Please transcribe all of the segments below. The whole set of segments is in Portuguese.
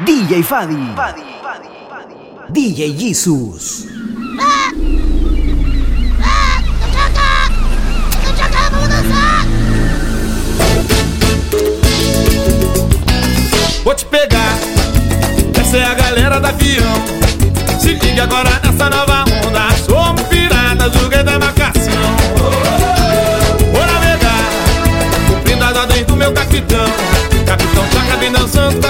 DJ Fadi. DJ Jesus. Vou te pegar, essa é a galera da avião. Se liga agora nessa nova onda. Somos piratas, joguei da marcação. Vou navegar, cumprindo as ordens do meu capitão. Capitão Chaca vem dançando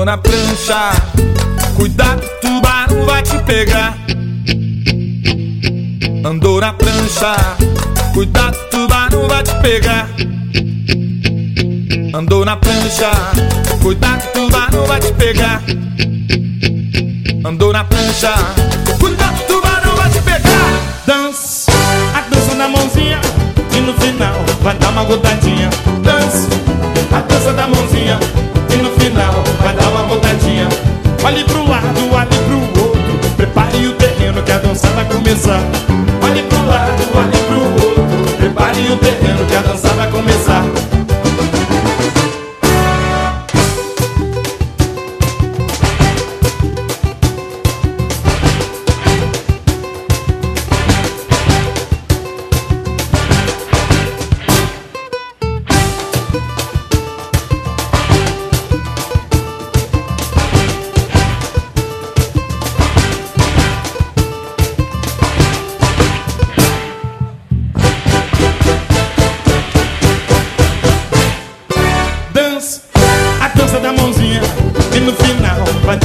Andou na prancha, cuidado, tubarão vai te pegar. Andou na prancha, cuidado, tubarão vai te pegar. Andou na prancha, cuidado, tubarão vai te pegar. Andou na prancha, cuidado, tubarão vai te pegar. Dança, a dança da mãozinha E no final vai dar uma gotadinha Dança, dança vai começar. Olhe pro lado, olhe pro outro. Prepare o terreno que a dança vai começar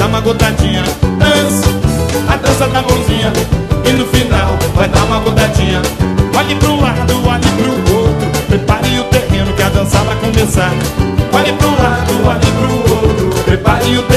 dar uma gotadinha. Dança, a dança da mãozinha. E no final vai dar uma gotadinha. Olhe pro lado, olhe pro outro. Prepare o terreno que a dança vai começar. Olhe pro lado, olhe pro outro. Prepare o terreno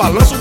balança o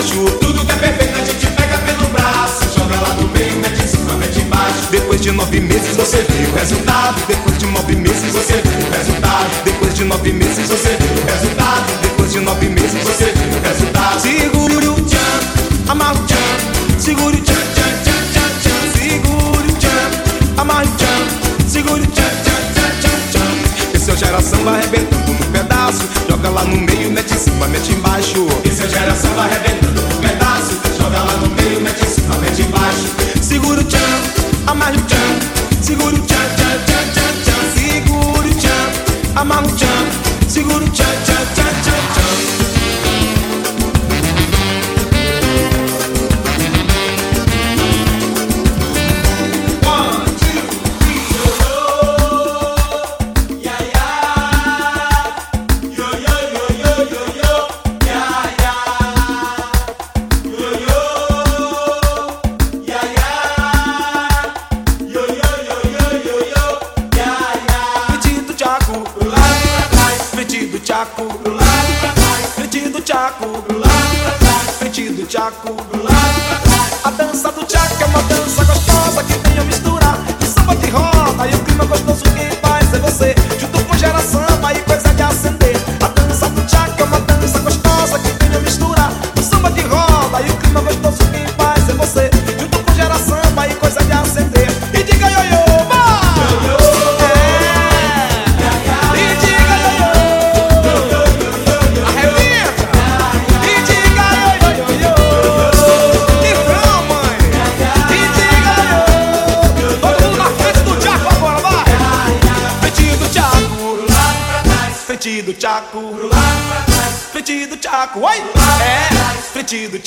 baixo. Tudo que é perfeito a gente pega pelo braço. Joga lá no meio, mete em cima, mete embaixo. Depois de nove meses você vê o resultado. Depois de nove meses você vê o resultado. Depois de nove meses você vê o resultado. Depois de nove meses você vê o resultado. Segure o tchan, amarra o tchan. Segure o tchan, tchan, tchan, tchan, tchan. Segure o tchan, amarra o tchan. Segure o tchan, tchan, tchan, tchan, tchan. Esse é o geração arrebentando no pedaço. Joga lá no meio, mete em cima, mete embaixo. Esse é o geração arrebentando.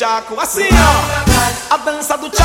tchaco assim ó, a dança do tchaco.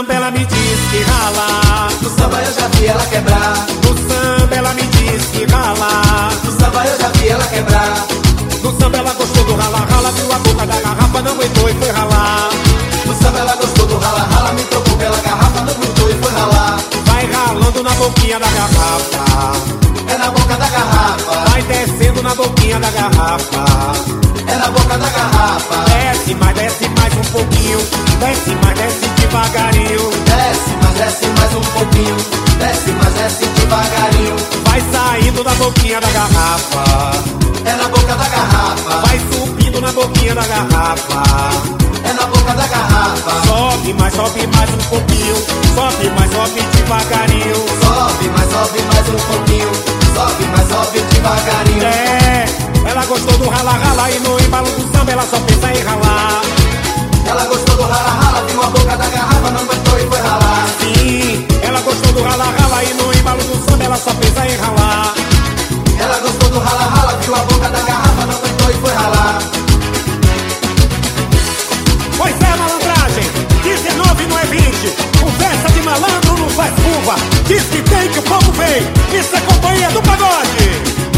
samba ela me diz que rala. No samba eu já vi ela quebrar. No samba ela me diz que rala. No samba eu já vi ela quebrar. No samba ela gostou do rala, rala, viu a boca da garrafa, não aguentou e foi ralar. No samba ela gostou do rala, rala, me trocou pela garrafa, não aguentou e foi ralar. Vai ralando na boquinha da garrafa. É na boca da garrafa. Vai descendo na boquinha da garrafa é na boca da garrafa. Desce, mas desce mais um pouquinho. Desce, mas desce devagarinho. Desce, mas desce mais um pouquinho. Desce, mas desce devagarinho. Vai saindo da boquinha da garrafa. É na boca da garrafa. Vai subindo na boquinha da garrafa. É na boca da garrafa. Sobe, mas sobe mais um pouquinho. Sobe, mas sobe devagarinho. Sobe, mas sobe mais um pouquinho. Sobe, mas sobe devagarinho. É, ela gostou do rala rala e no embalo do samba ela só pensa em ralar. Ela gostou do rala rala, viu a boca da garrafa, não aguentou e foi ralar. Sim, ela gostou do rala rala e no embalo do samba ela só pensa em ralar. Ela gostou do rala rala, viu a boca da garrafa, não aguentou e foi ralar. Pois é, malandragem, 19 não é 20. Conversa de malandro não faz curva. Diz que tem que o povo vem. Isso é companhia do pagode.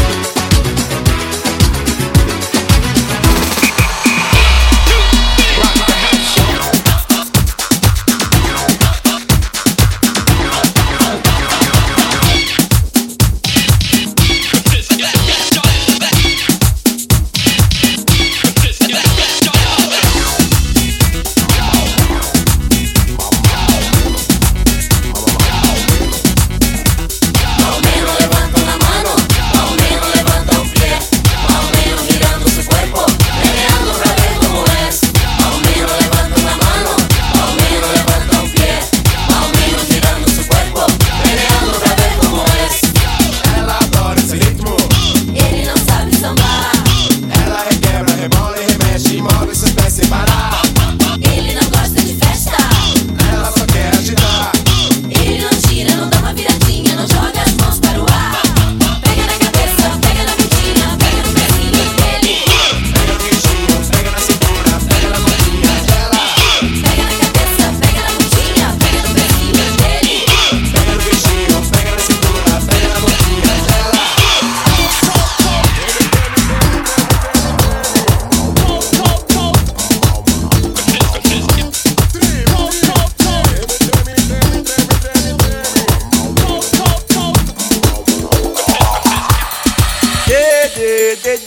Vem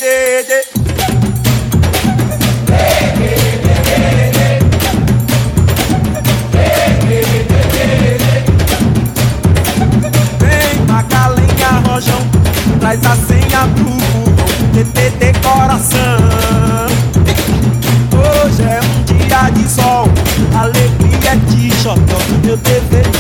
Macalenha Rojão, traz a senha pro burrão, TT decoração. Hoje é um dia de sol, alegria de xodó, meu TV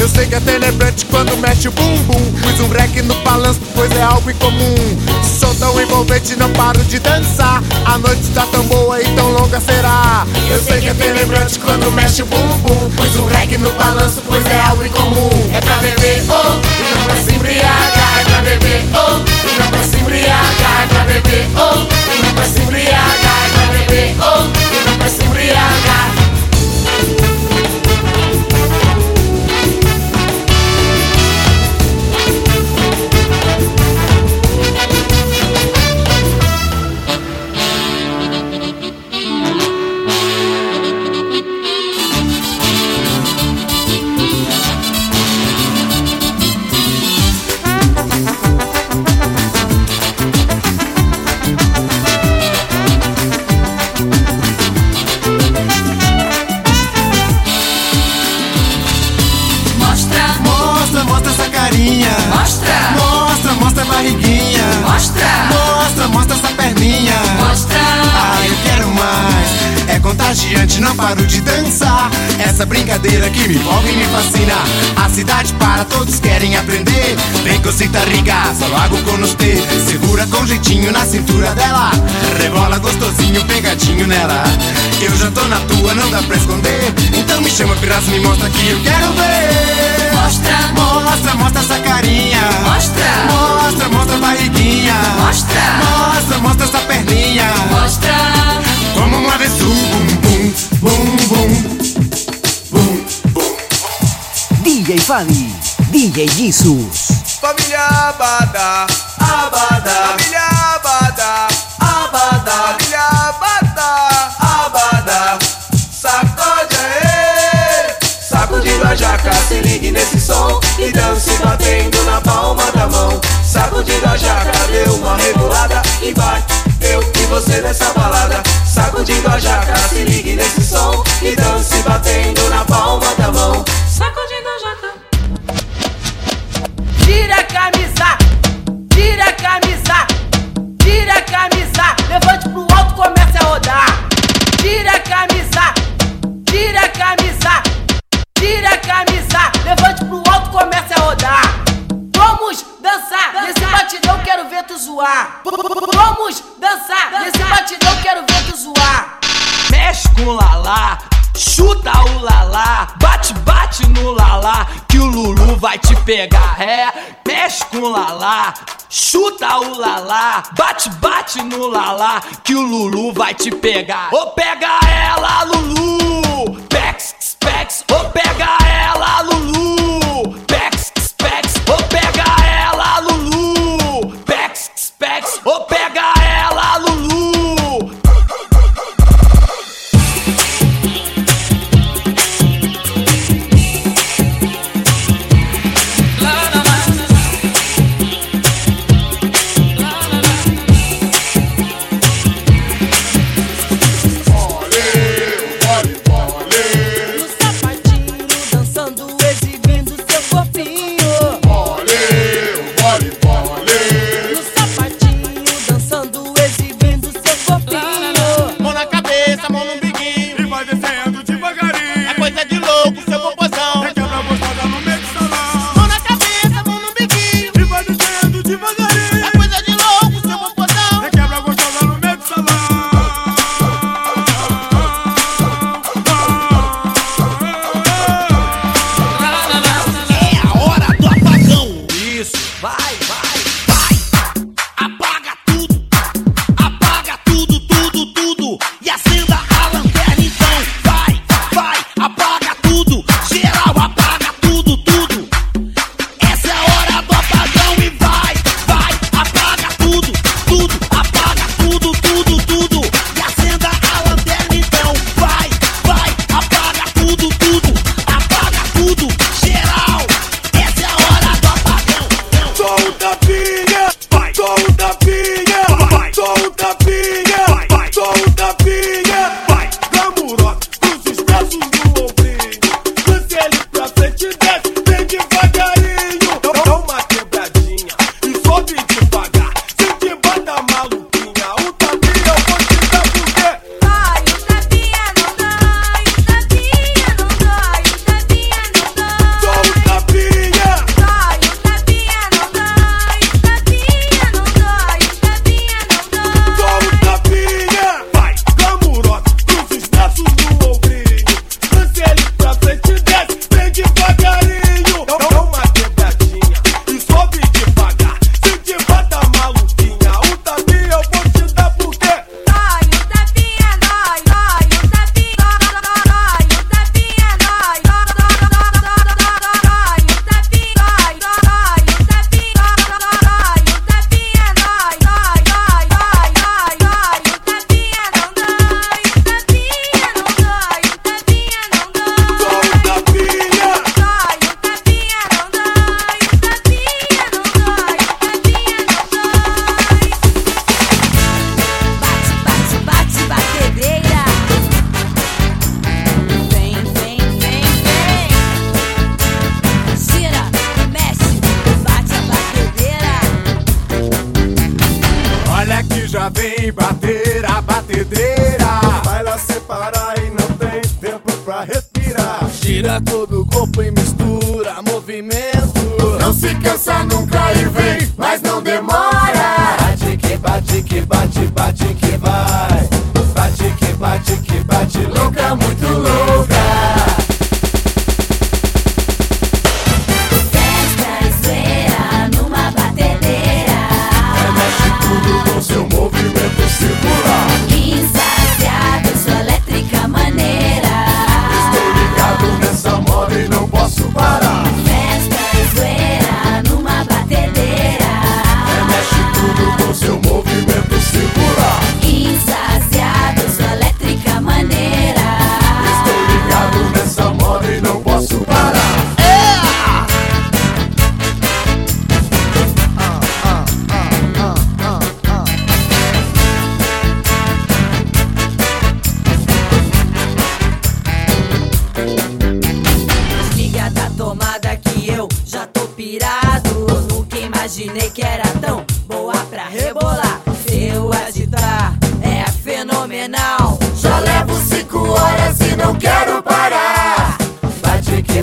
Eu sei que é celebrante quando mexe o bumbum. Pus um break no balanço, pois é algo incomum. Sou tão envolvente, não paro de dançar. A noite tá tão boa e tão longa será. Eu sei que é celebrante quando mexe o bumbum. Pus um break no balanço, pois é algo incomum. É pra beber, me envolve e me fascina. A cidade para, todos querem aprender. Vem cosita rica, só hago com você. Segura com jeitinho na cintura dela. Rebola gostosinho, pegadinho nela. Eu já tô na tua, não dá pra esconder. Então me chama, pirraça, me mostra que eu quero ver. Mostra, Mostra, mostra essa carinha. Mostra. Mostra, mostra a barriguinha. Mostra. Mostra, mostra essa perninha. mostra. Como uma vez o DJ Fadi, DJ Jesus. Família Abada, Abada, família Abada, Abada, família Abada, Abada, sacode aí, sacudindo a jaca, se ligue nesse som. E dance batendo na palma da mão. Sacudindo a jaca, deu uma rebolada e vai, eu e você nessa balada. Sacudindo a jaca, se ligue nesse som. E dance batendo na palma da mão. Levante pro alto, comece a rodar. Tira a camisa, tira a camisa, tira a camisa, levante pro alto, comece a rodar. Vamos dançar, nesse batidão quero ver tu zoar. Vamos dançar, nesse batidão quero ver tu zoar. Mexe com o lalá, chuta o lalá, bate, bate no lalá, que o Lulu vai te pegar. É, mexe com o lalá, chuta o lalá, bate, bate no lalá, que o Lulu vai te pegar. Ô, pega ela, Lulu! Pex, pex, ô, pega ela, Lulu! Pex, pex, ô, pega ela, Lulu! Pex, pex, ô, pega ela, bater a batedeira. lá separar e não tem tempo pra respirar. Gira todo o corpo e mistura movimento. Não se cansa nunca e vem mais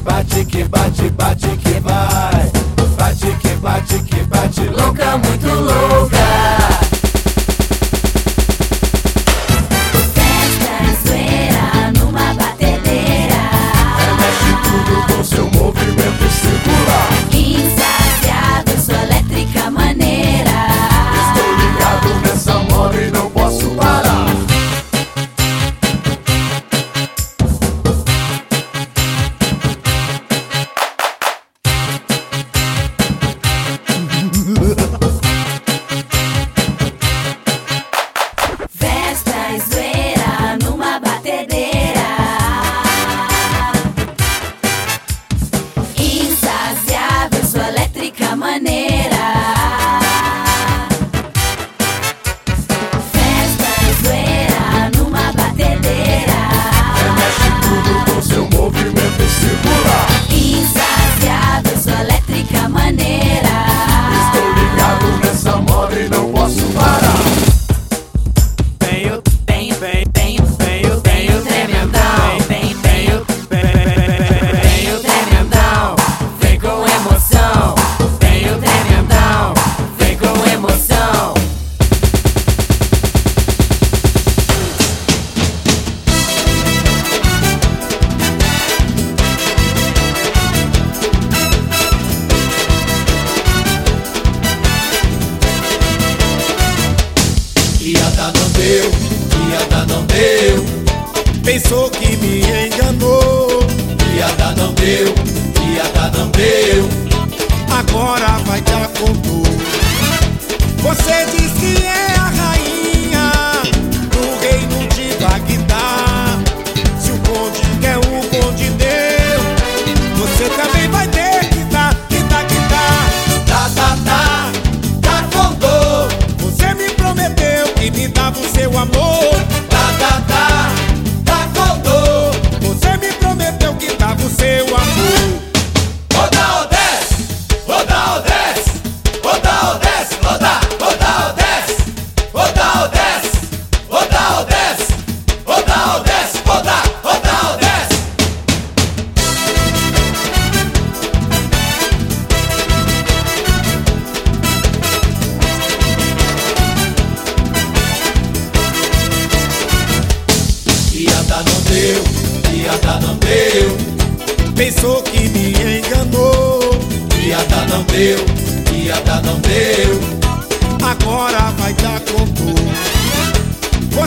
bate, que bate, bate que vai. Bate que bate, que bate, louca, muito louca.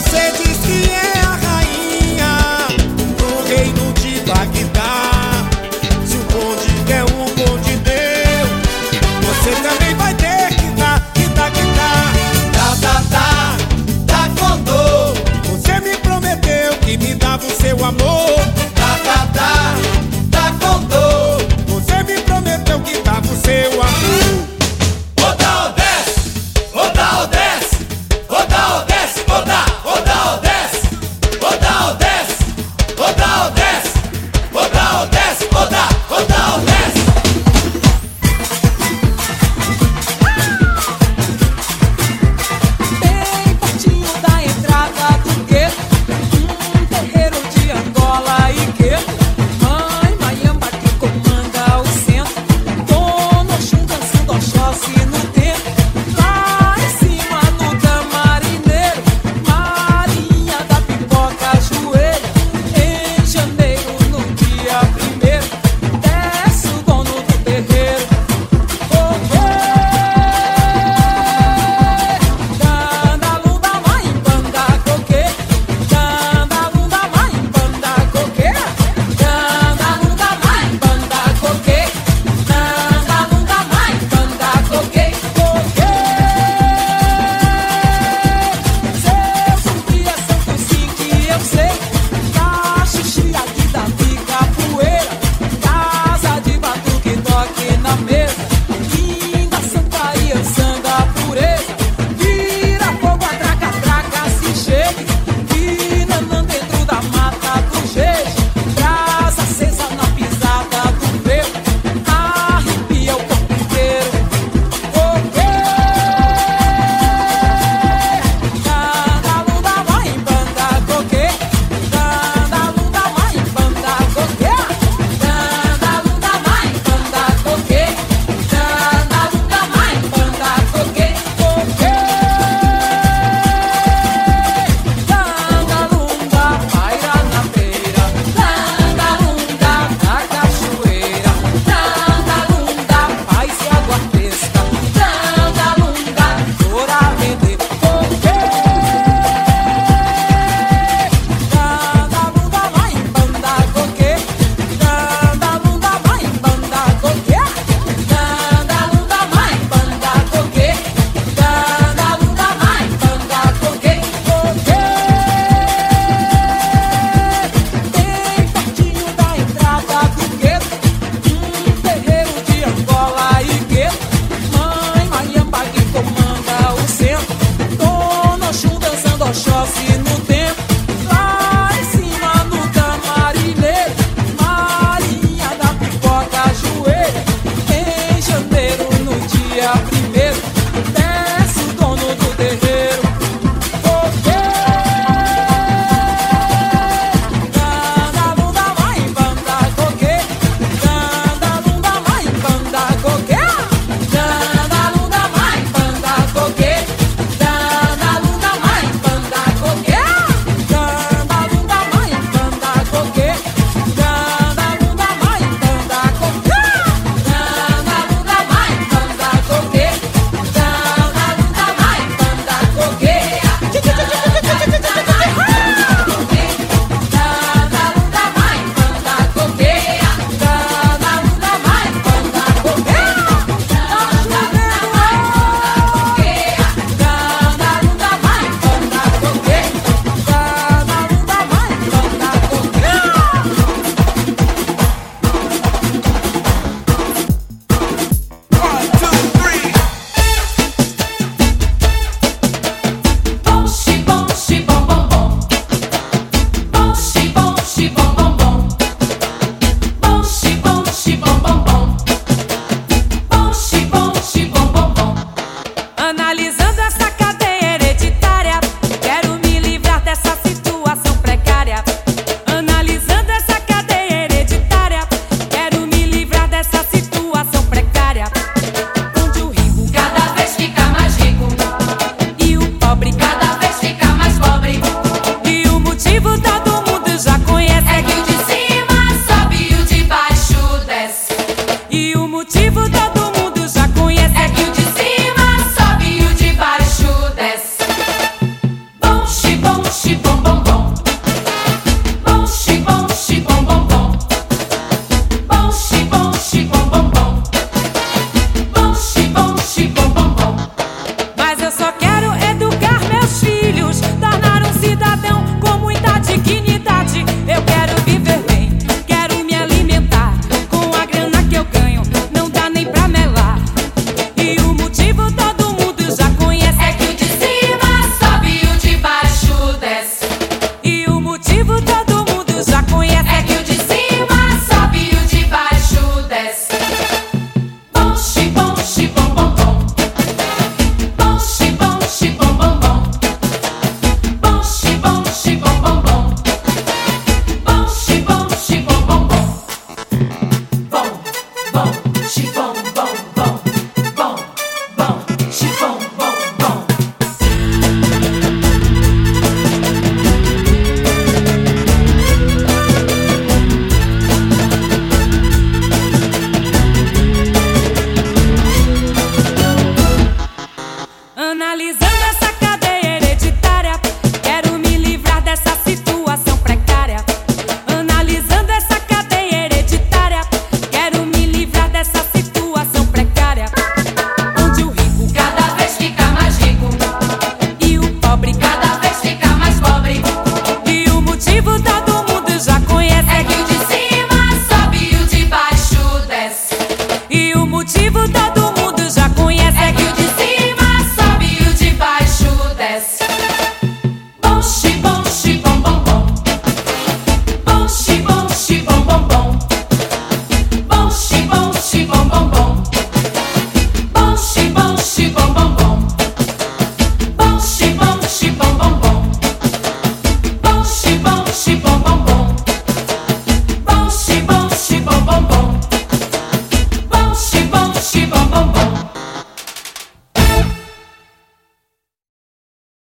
Você disse que é a rainha do reino de Bagdá. Se o bonde quer o bonde deu, você também vai ter que dar, que dar, que dar. Tá, tá, tá, tá, condô. Você me prometeu que me dava o seu amor.